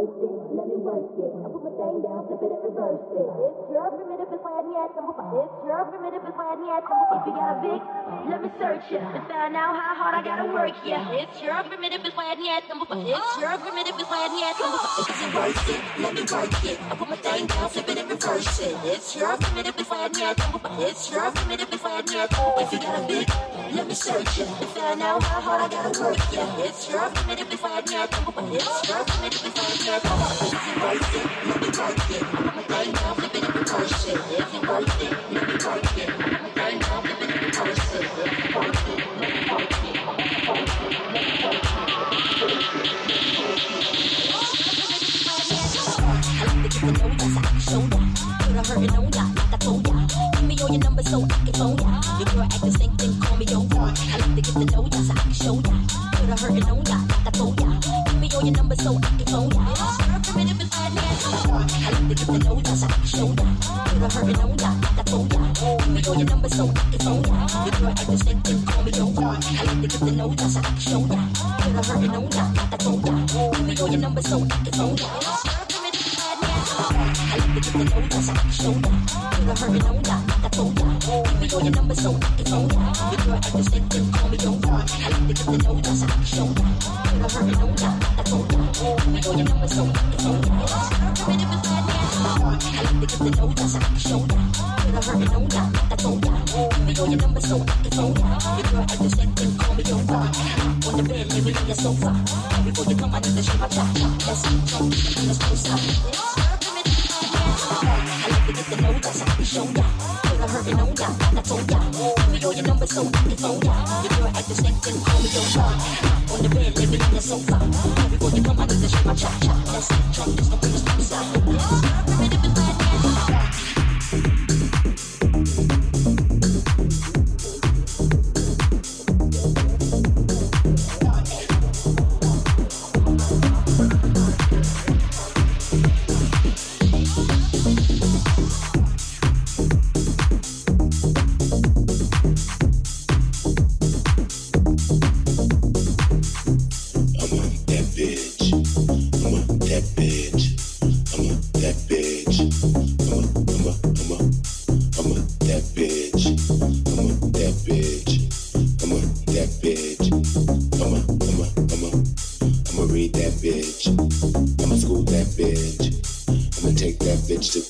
It's your primitive is why yet It's your primitive is why yet Is it worth it? Let me search you. Now how hard I gotta work it. let me work it. I put my thing down, flip it and reverse it. It's your primitive is why yet It's your primitive is why yet If you got a big, let me search it. To find out how hard I gotta work yeah. It's your primitive is why yet It's your primitive is why yet Is it worth it? Let me work it. I put my thing down, flip it and reverse it. Is it worth it? Let me work it. I put my thing down, flip it and reverse it. Is it worth it? Let me work it. hurting on ya, like I told ya. Give me all your numbers so I can phone ya, so I can ya. Put a hurting ya, like I told ya. Give me all your numbers so I can phone ya. Your girl act thing, call me over. I like to get to know ya, so I show ya. Put a hurting ya, like I told ya. Give me all your numbers so I can phone ya. Primitive is bad, I like to get to know ya, so I can show ya. Put a hurting ya, like I told ya. Give me all your numbers so I can phone ya. Your girl act thing, call me over. On the bed, maybe on your sofa. Before you come, I need to show my cha-cha. Let's go, let's go. I like to get to know ya, so I can show ya. Put a hurting on ya, I told ya. Give me all your numbers so I can phone ya. Your girl act the same thing, call me your over. On the bed, me on the sofa. Before you come, I need to my cha-cha. Let's get drunk, there's no place to stop. that bitch. I'ma school that bitch. I'ma take that bitch to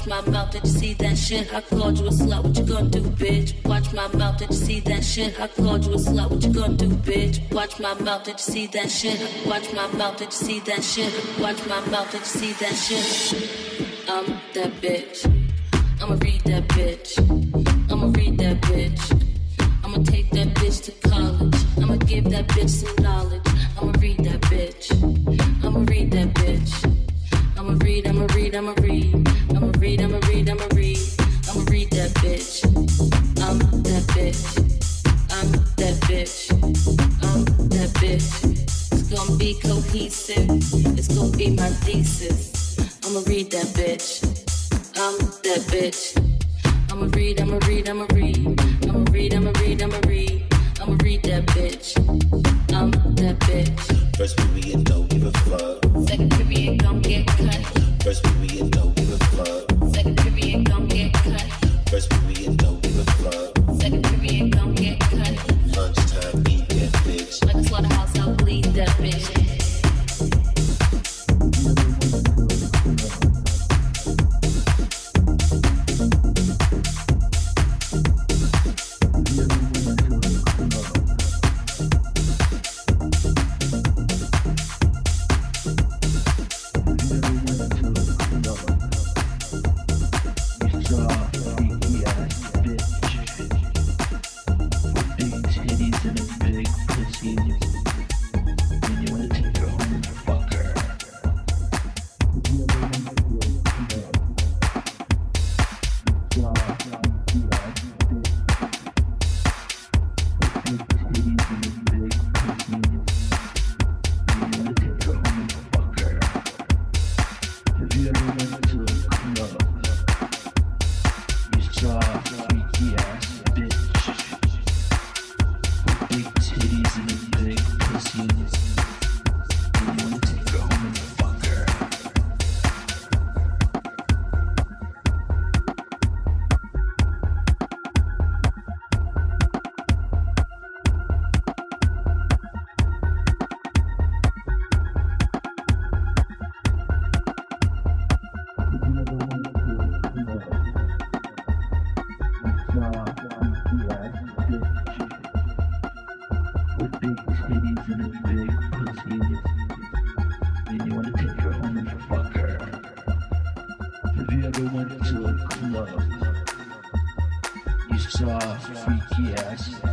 Watch my mouth, did you see that shit? I called you a slut, what you gonna do, bitch? Watch my mouth, did you see that shit? I called you a slut, what you gonna do, bitch? Watch my mouth, did you see that shit? Watch my mouth, did you see that shit? Watch my mouth, did you see that shit? I'm that bitch. I'ma read that bitch. I'ma read that bitch. I'ma take that bitch to college. I'ma give that bitch some knowledge. I'ma read that bitch. I'ma read that bitch. I'ma read, I'ma read, I'ma read. Read, I'ma read, I'ma read. I'ma read that bitch. I'm that bitch. I'm that bitch. I'm that bitch. It's gonna be cohesive. It's gonna be my thesis. I'ma read that bitch. I'm that bitch. I'ma read, I'ma read, I'ma read. I'ma read, I'ma read, I'ma read. I'ma read that bitch. I'm that bitch. First period, don't give a fuck. Second period, gon' get cut. First period, Lunchtime, eat that bitch. Like a slaughterhouse, I'll bleed that bitch. Yes.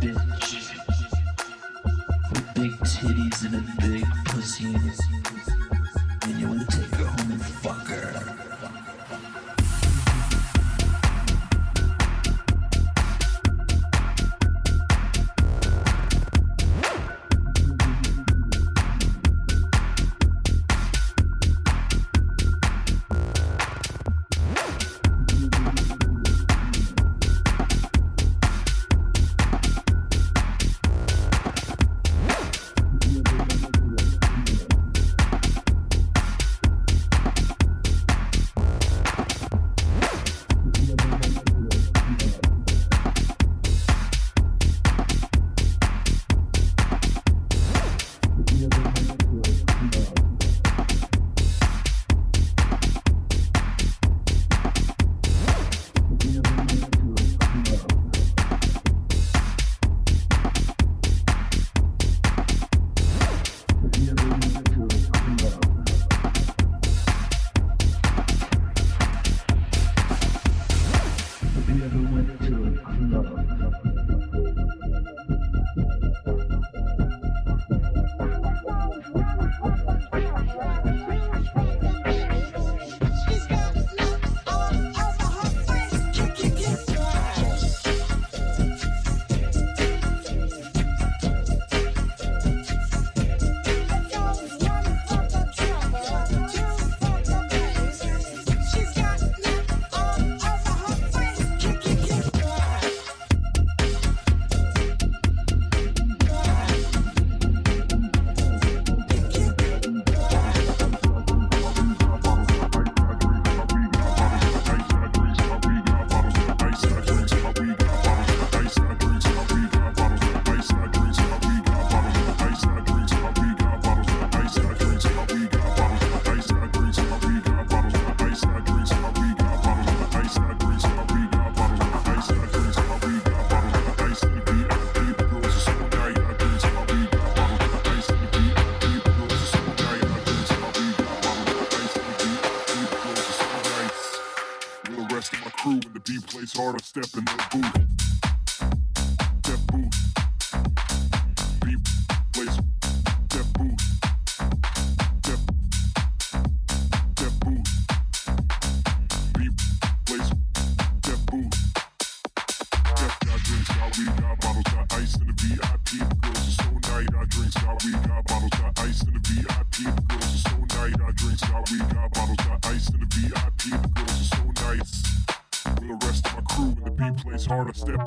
Step in the booth. Step booth. Beat plays. Plays